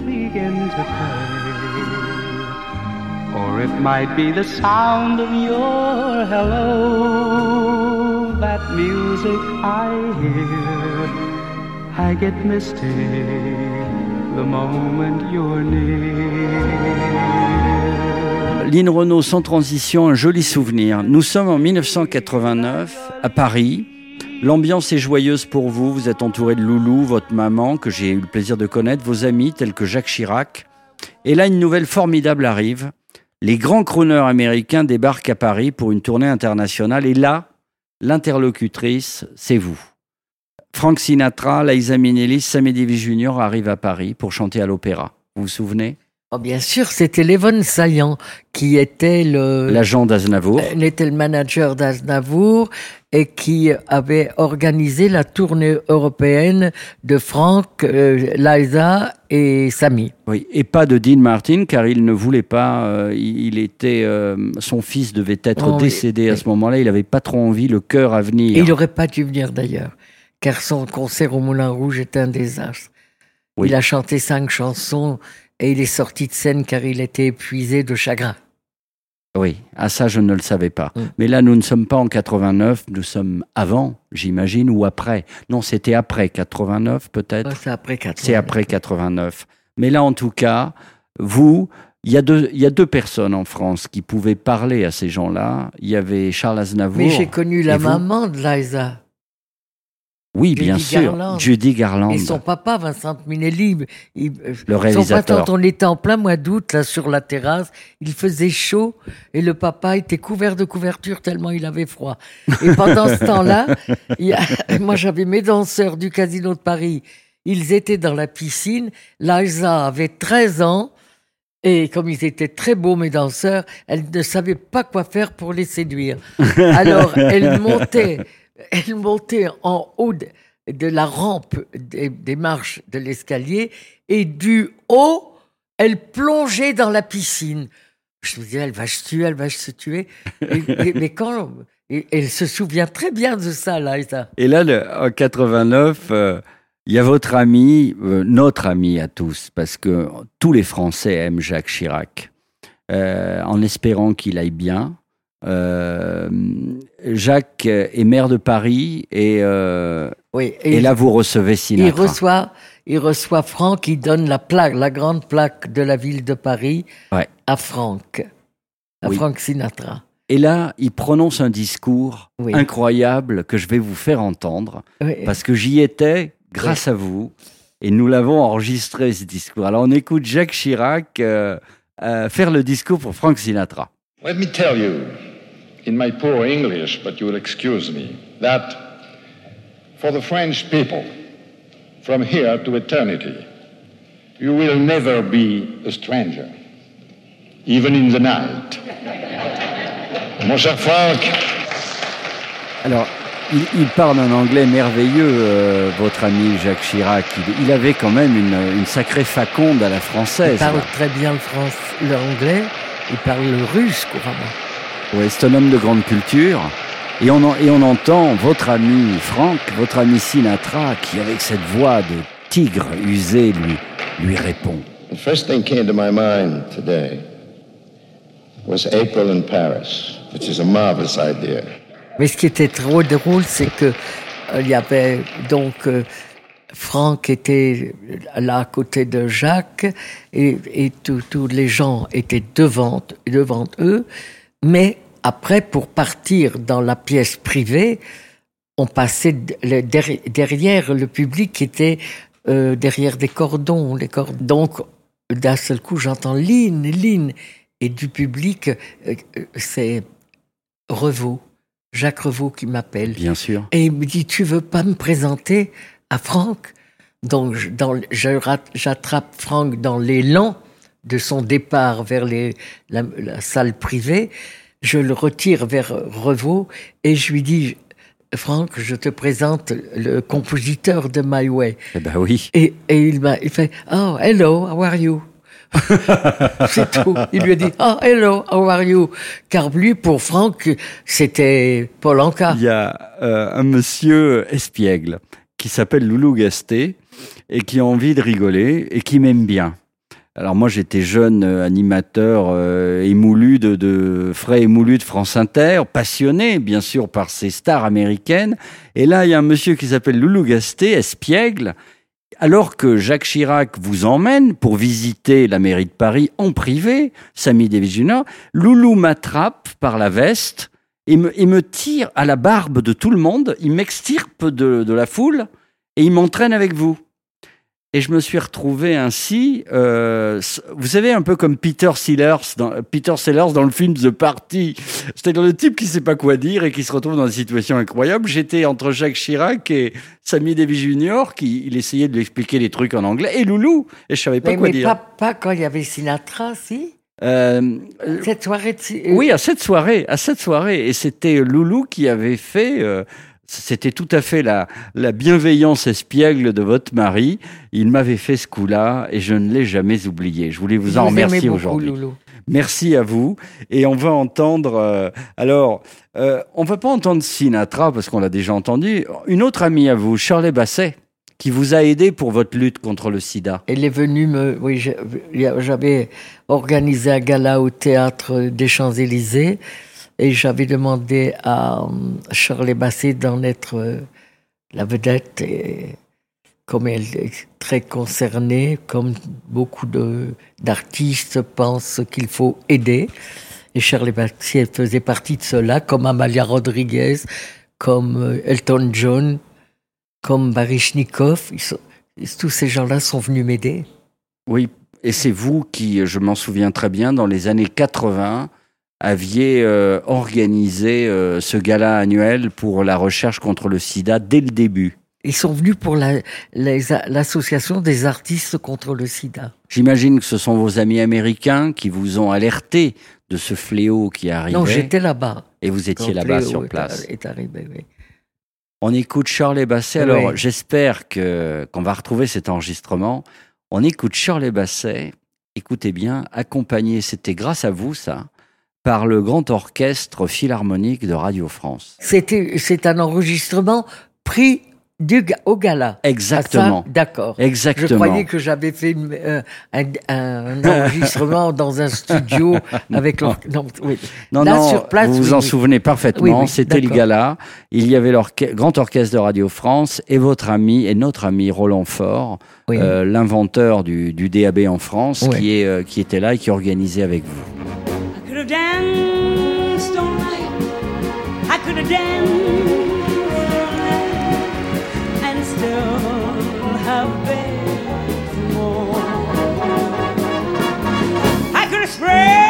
begin to play. Or it might be the sound of your hello, that music I hear. I get misty the moment you're near. Lynn Renault, sans transition, un joli souvenir. Nous sommes en 1989 à Paris. L'ambiance est joyeuse pour vous. Vous êtes entouré de Loulou, votre maman, que j'ai eu le plaisir de connaître, vos amis tels que Jacques Chirac. Et là, une nouvelle formidable arrive. Les grands crooners américains débarquent à Paris pour une tournée internationale. Et là, l'interlocutrice, c'est vous. Frank Sinatra, Liza Minnelli, Sammy Davis Jr. arrivent à Paris pour chanter à l'opéra. Vous vous souvenez? Oh, bien sûr, c'était Lévon Saillant qui était le L'agent d'Aznavour. euh, était le manager d'Aznavour et qui avait organisé la tournée européenne de Franck, euh, Liza et Samy. Oui, et pas de Dean Martin, car il ne voulait pas. euh, il était, euh, son fils devait être Oh, oui, décédé à oui. ce moment-là. Il n'avait pas trop envie, le cœur à venir. Et il n'aurait pas dû venir d'ailleurs, car son concert au Moulin Rouge est un désastre. Oui. Il a chanté cinq chansons et il est sorti de scène car il était épuisé de chagrin. Oui, à ça je ne le savais pas. Mm. Mais là, nous ne sommes pas en 89, nous sommes avant, j'imagine, ou après. Non, c'était après 89 peut-être. C'est après 80. C'est après 89. Mais là, en tout cas, vous, il y, a deux, il y a deux personnes en France qui pouvaient parler à ces gens-là. Il y avait Charles Aznavour. Mais j'ai connu la maman de Liza. Oui, Judy bien sûr. Garland. Judy Garland. Et son papa, Vincent Minelli, il, euh, Le son papa, réalisateur. on était en plein mois d'août, là, sur la terrasse, il faisait chaud et le papa était couvert de couverture tellement il avait froid. Et pendant ce temps-là, (laughs) moi, j'avais mes danseurs du Casino de Paris. Ils étaient dans la piscine. Liza avait 13 ans. Et comme ils étaient très beaux, mes danseurs, elle ne savait pas quoi faire pour les séduire. (laughs) Alors, elle montait, elle montait en haut de, de la rampe des, des marches de l'escalier et du haut, elle plongeait dans la piscine. Je me disais, elle va se tuer, elle va se tuer. Et- et- (laughs) mais quand. et- elle se souvient très bien de ça, Liza. Et là, le- en 89, euh, il y a votre ami, euh, notre ami à tous, parce que tous les Français aiment Jacques Chirac, euh, en espérant qu'il aille bien. Euh, Jacques est maire de Paris et, euh, Oui, et, là, vous recevez il Sinatra. reçoit, il reçoit Franck, il donne la plaque, la grande plaque de la ville de Paris Ouais. à Franck, à Oui. Franck Sinatra. Et là, il prononce un discours Oui. incroyable que je vais vous faire entendre, Oui. parce que j'y étais grâce à vous, et nous l'avons enregistré, ce discours. Alors, on écoute Jacques Chirac euh, euh, faire le discours pour Frank Sinatra. Let me tell you, in my poor English, but you will excuse me, that for the French people, from here to eternity, you will never be a stranger, even in the night. (laughs) Mon cher Frank, Alors, il, il parle un anglais merveilleux, euh, votre ami Jacques Chirac. Il, il avait quand même une, une sacrée faconde à la Il française. parle très bien le français, l'anglais, il parle le russe couramment. Ouais, c'est un homme de grande culture. Et on, en- et on entend votre ami Franck, votre ami Sinatra, qui avec cette voix de tigre usé lui, lui répond. The first thing came to my mind today was April in Paris, which is a marvelous idea. Mais ce qui était trop drôle, c'est que euh, il y avait donc euh, Franck était là à côté de Jacques et, et tous tous les gens étaient devant devant eux, mais après pour partir dans la pièce privée, on passait derrière le public qui était euh, derrière des cordons, les cordons. Donc d'un seul coup, j'entends Lynn, Lynn, et du public, euh, euh, c'est Revaux. Jacques Revaux qui m'appelle. Bien sûr. Et il me dit, tu veux pas me présenter à Franck? Donc, j'attrape Franck dans l'élan de son départ vers les, la, la salle privée. Je le retire vers Revaux et je lui dis, Franck, je te présente le compositeur de My Way. Eh ben oui. Et, et il m'a, il fait, oh, hello, how are you? (laughs) c'est tout. Il lui a dit, oh, hello, how are you? Car lui, pour Franck, c'était Paul Anka. Il y a euh, un monsieur espiègle qui s'appelle Loulou Gasté et qui a envie de rigoler et qui m'aime bien. Alors moi j'étais jeune euh, animateur euh, émoulu de, frais émoulu de France Inter, passionné bien sûr par ces stars américaines. Et là il y a un monsieur qui s'appelle Loulou Gasté, espiègle, alors que Jacques Chirac vous emmène pour visiter la mairie de Paris en privé, Samy Davis Loulou m'attrape par la veste et me, tire à la barbe de tout le monde, il m'extirpe de la foule et il m'entraîne avec vous. Et je me suis retrouvé ainsi, euh, vous savez, un peu comme Peter Sellers, dans, Peter Sellers dans le film The Party. C'est-à-dire le type qui sait pas quoi dire et qui se retrouve dans des situations incroyables. J'étais entre Jacques Chirac et Sammy Davis Jr., qui il essayait de lui expliquer les trucs en anglais, et Loulou, et je savais pas Mais, quoi mais dire. pas, pas quand il y avait Sinatra, si? Euh, euh, Cette soirée de... Si- oui, à cette soirée, à cette soirée, et c'était Loulou qui avait fait. euh, c'était tout à fait la, la bienveillance espiègle de votre mari. Il m'avait fait ce coup-là et je ne l'ai jamais oublié. Je voulais vous en vous remercier aujourd'hui. Merci à vous. Et on va entendre. euh, alors, euh, on va pas entendre Sinatra parce qu'on l'a déjà entendu. Une autre amie à vous, Shirley Basset, qui vous a aidé pour votre lutte contre le sida. Elle est venue me... Oui, j'avais organisé un gala au théâtre des Champs-Élysées et j'avais demandé à euh, Shirley Basset d'en être euh, la vedette. Et comme elle est très concernée, comme beaucoup d'artistes pensent qu'il faut aider. Et Shirley Basset faisait partie de cela, comme Amalia Rodriguez, comme euh, Elton John, comme Baryshnikov. Tous ces gens-là sont venus m'aider. Oui, et c'est vous qui, je m'en souviens très bien, dans les années 80, aviez euh, organisé euh, ce gala annuel pour la recherche contre le sida dès le début. Ils sont venus pour la- l'association des artistes contre le sida. J'imagine que ce sont vos amis américains qui vous ont alerté de ce fléau qui arrivait. Non, j'étais là-bas. Et vous étiez là-bas sur place. Est arrivé, oui. On écoute Shirley Basset. Oui. Alors, j'espère que qu'on va retrouver cet enregistrement. On écoute Shirley Basset. Écoutez bien, accompagné, c'était grâce à vous, ça, par le grand orchestre philharmonique de Radio France. C'était, c'est un enregistrement pris du, au gala. Exactement. Ah, D'accord. Je Exactement. croyais que j'avais fait euh, un, un enregistrement (laughs) dans un studio avec l'or- non, oui. Non, Là, non, sur place, vous vous en oui. souvenez parfaitement. C'était le gala. Il y avait l'orche- grand orchestre de Radio France et votre ami et notre ami Roland Faure, euh, l'inventeur du, du DAB en France, qui, est, euh, qui était là et qui organisait avec vous. Could have danced all night. I could have danced all night and still have for more. I could have spread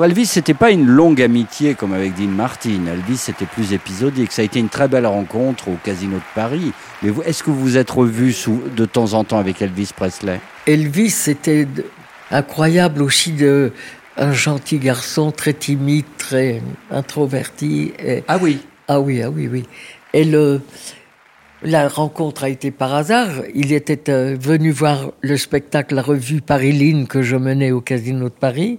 Alors Elvis, c'était pas une longue amitié comme avec Dean Martin. Elvis, c'était plus épisodique. Ça a été une très belle rencontre au Casino de Paris. Mais est-ce que vous vous êtes sous- de temps en temps avec Elvis Presley? Elvis, c'était incroyable aussi de un gentil garçon, très timide, très introverti. Et- Ah oui. Ah oui, ah oui, oui. Et le, la rencontre a été par hasard. Il était euh, venu voir le spectacle, la revue Paris-Line que je menais au Casino de Paris.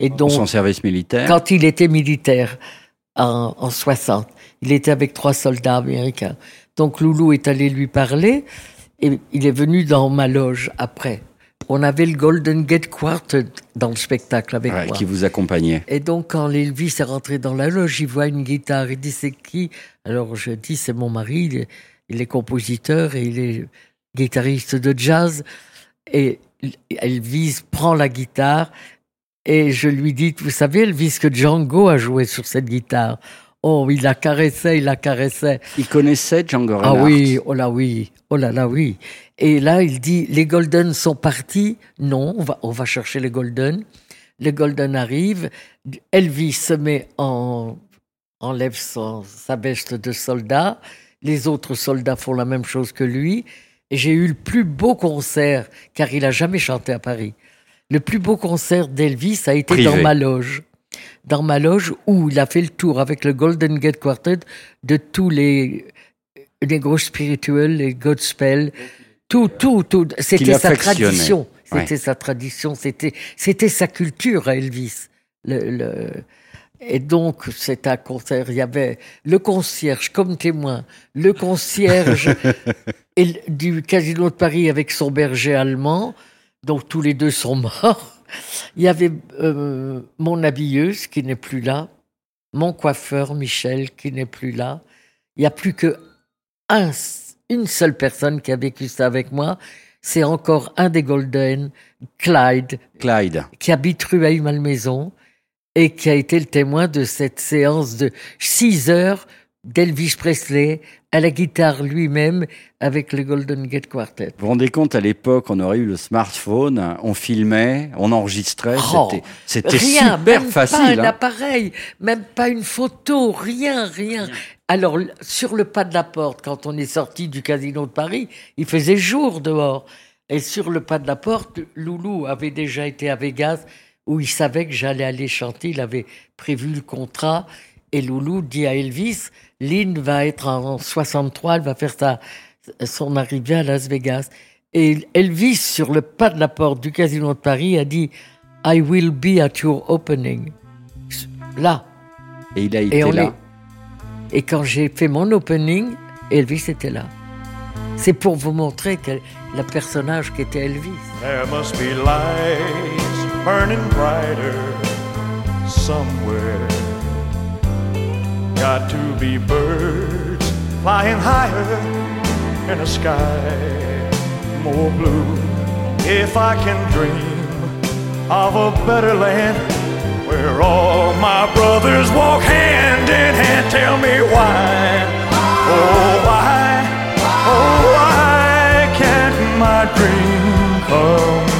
Et donc, son service militaire quand il était militaire en, en 60. Il était avec trois soldats américains. Donc Loulou est allé lui parler et il est venu dans ma loge après. On avait le Golden Gate Quartet dans le spectacle avec Ouais, moi. qui vous accompagnait. Et donc, quand Elvis est rentré dans la loge, il voit une guitare. Il dit, c'est qui? Alors, je dis, c'est mon mari. Il est, il est compositeur et il est guitariste de jazz. Et Elvis prend la guitare et je lui dis, vous savez, Elvis, que Django a joué sur cette guitare. Oh, il la caressait, il la caressait. Il connaissait Django Ah oui, oh là oui, oh là là oui. Et là, il dit, les Golden sont partis. Non, on va, on va chercher les Golden. Les Golden arrivent. Elvis se met en, enlève son, sa veste de soldat. Les autres soldats font la même chose que lui. Et j'ai eu le plus beau concert, car il a jamais chanté à Paris. Le plus beau concert d'Elvis a été Privé. dans ma loge. Dans ma loge où il a fait le tour avec le Golden Gate Quartet de tous les, les gros spirituels, les gospel, tout, tout, tout. C'était sa tradition. Ouais. C'était sa tradition. C'était, c'était sa culture à Elvis. Le, le- Et donc, c'est un concert. Il y avait le concierge comme témoin, le concierge (laughs) du Casino de Paris avec son berger allemand, donc tous les deux sont morts. Il y avait euh, mon habilleuse qui n'est plus là, mon coiffeur Michel qui n'est plus là. Il n'y a plus que un, une seule personne qui a vécu ça avec moi. C'est encore un des Golden, Clyde, Clyde. qui habite rue Aïe-Malmaison et qui a été le témoin de cette séance de six heures d'Elvis Presley à la guitare lui-même avec le Golden Gate Quartet. Vous vous rendez compte, à l'époque, on aurait eu le smartphone, on filmait, on enregistrait, Oh, c'était- rien, super même pas facile. un hein. appareil, même pas une photo, rien, rien. Alors, l- sur le pas de la porte, quand on est sorti du casino de Paris, il faisait jour dehors. Et sur le pas de la porte, Loulou avait déjà été à Vegas, où il savait que j'allais aller chanter. Il avait prévu le contrat. Et Loulou dit à Elvis, Lynn va être en 63, elle va faire sa, son arrivée à Las Vegas. Et Elvis, sur le pas de la porte du casino de Paris, a dit, I will be at your opening. Là. Et il a été là. est- et quand j'ai fait mon opening, Elvis était là. C'est pour vous montrer que le personnage qui était Elvis. There must be lights burning brighter somewhere. Got to be birds flying higher in a sky more blue. If I can dream of a better land where all my brothers walk hand in hand, tell me why, oh why, oh why can't my dream come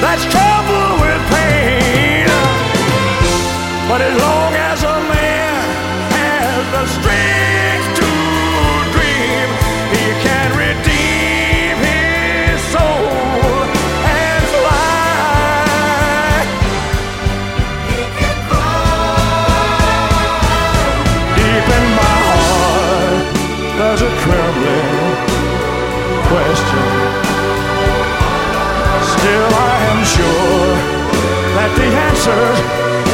that's troubled with pain. But as long answers,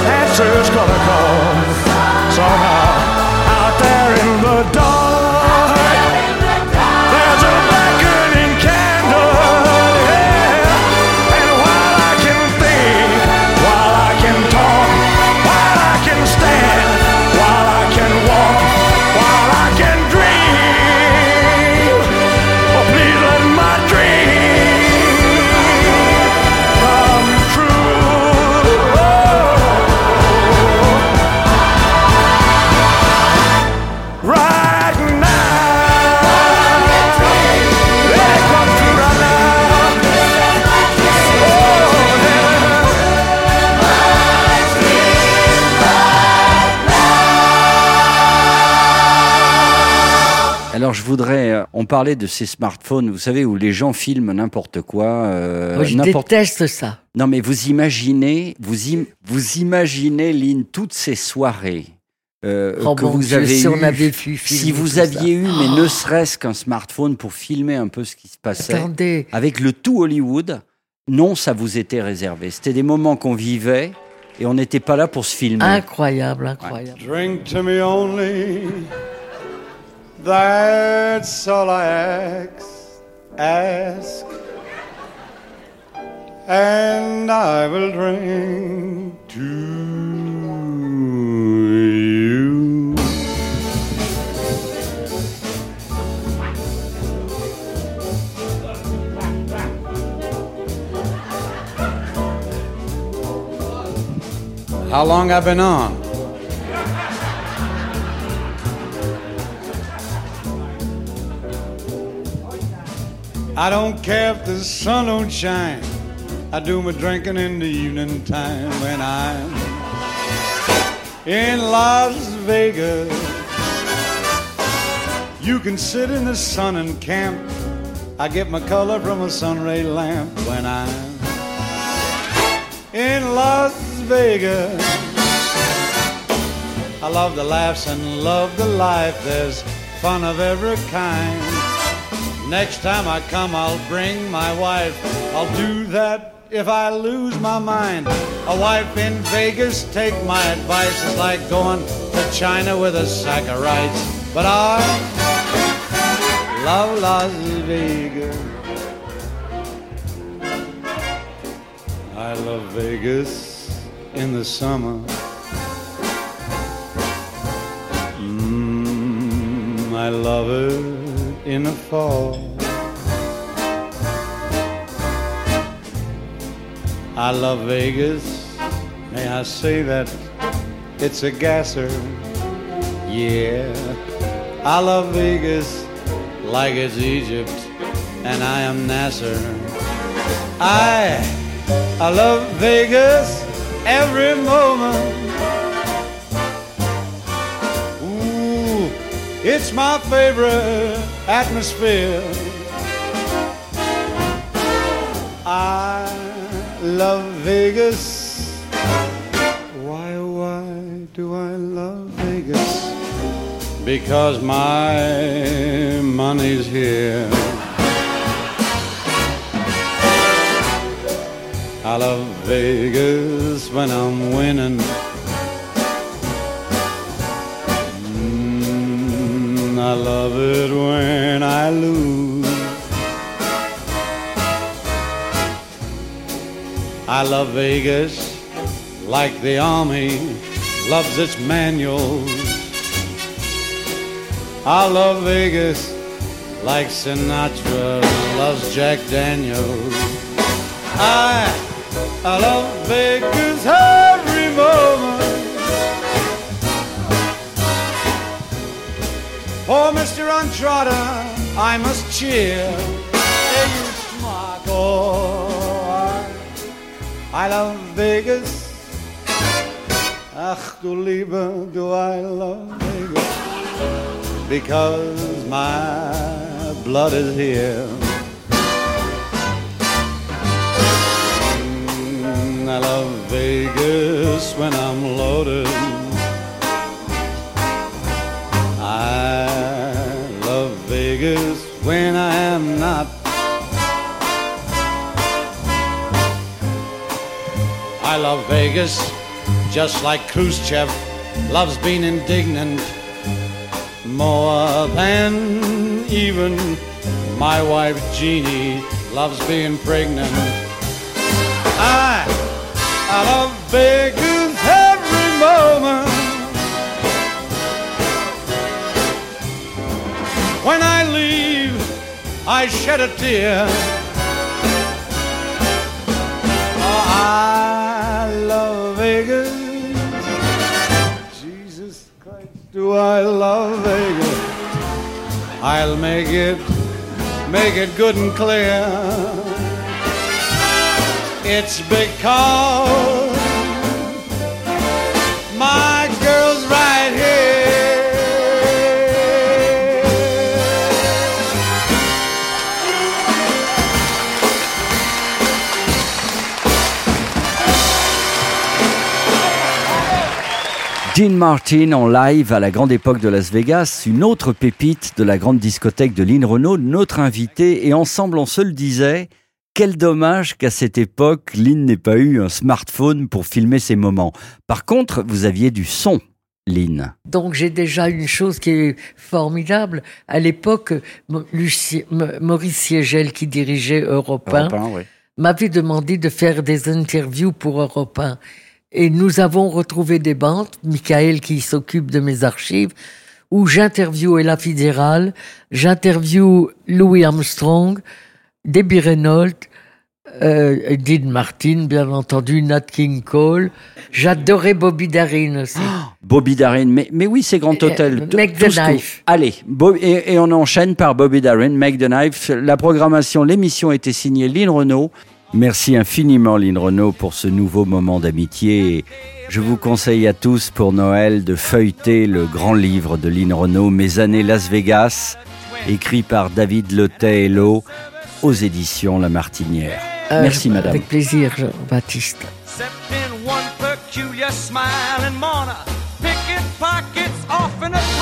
answers gonna come somehow. Out there in the dark, voudrais, euh, on parlait de ces smartphones, vous savez, où les gens filment n'importe quoi. euh, Moi, je déteste ça. Non mais vous imaginez, vous, im- vous imaginez, Lynn, toutes ces soirées euh, Oh, que vous Dieu, avez si on eues. avait pu si vous ça. aviez eu, mais ne serait-ce qu'un smartphone pour filmer un peu ce qui se passait, Attendez. avec le tout Hollywood, non, ça vous était réservé. C'était des moments qu'on vivait et on n'était pas là pour se filmer. Incroyable, incroyable. Drink to me only. That's all I ask. Ask. And I will drink to you. How long I've been on? I don't care if the sun don't shine. I do my drinking in the evening time when I'm in Las Vegas. You can sit in the sun and camp. I get my color from a sunray lamp when I'm in Las Vegas. I love the laughs and love the life. There's fun of every kind. Next time I come, I'll bring my wife. I'll do that if I lose my mind. A wife in Vegas, take my advice. It's like going to China with a sack of rice. But I love Las Vegas. I love Vegas in the summer. Mm, I love it in the fall. I love Vegas. May I say that it's a gasser? Yeah. I love Vegas like it's Egypt and I am Nasser. I I love Vegas every moment. It's my favorite atmosphere. I love Vegas. Why, why do I love Vegas? Because my money's here. I love Vegas when I'm winning. I love it when I lose. I love Vegas like the army loves its manuals. I love Vegas like Sinatra loves Jack Daniels. I, I love Vegas every For Mr. Untrodden, I must cheer. Hey, you boy. I love Vegas. Ach, du Liebe, do I love Vegas? Because my blood is here. Mm, I love Vegas when I'm loaded. When I am not. I love Vegas just like Khrushchev loves being indignant more than even my wife Jeannie loves being pregnant. I, I love Vegas every moment. When I leave, I shed a tear. Oh, I love Vegas. Jesus Christ, do I love Vegas? I'll make it, make it good and clear. It's because Dean Martin en live à la grande époque de Las Vegas, une autre pépite de la grande discothèque de Lynn Renault, notre invité, et ensemble on se le disait, quel dommage qu'à cette époque, Lynn n'ait pas eu un smartphone pour filmer ses moments. Par contre, vous aviez du son, Lynn. Donc j'ai déjà une chose qui est formidable. À l'époque, Maurice Siegel, qui dirigeait Europe 1, Europe 1, oui. m'avait demandé de faire des interviews pour Europe 1. Et nous avons retrouvé des bandes, Michael qui s'occupe de mes archives, où j'interviewe Ella Fitzgerald, j'interviewe Louis Armstrong, Debbie Reynolds, euh, Dean Martin, bien entendu, Nat King Cole. J'adorais Bobby Darin aussi. Bobby Darin, mais, mais oui, c'est Grand Euh, Hôtel. euh, Make Tout the que- Knife. Allez, et, et on enchaîne par Bobby Darin, Make the Knife. La programmation, l'émission a été signée Lynn Renault. Merci infiniment Lynn Renault pour ce nouveau moment d'amitié. Et Je vous conseille à tous pour Noël de feuilleter le grand livre de Lynn Renault, Mes années Las Vegas, écrit par David Letet Hello aux éditions La Martinière. Euh, Merci madame. Avec plaisir, Jean-Baptiste. Except in one peculiar smile and manner, picking pockets off in a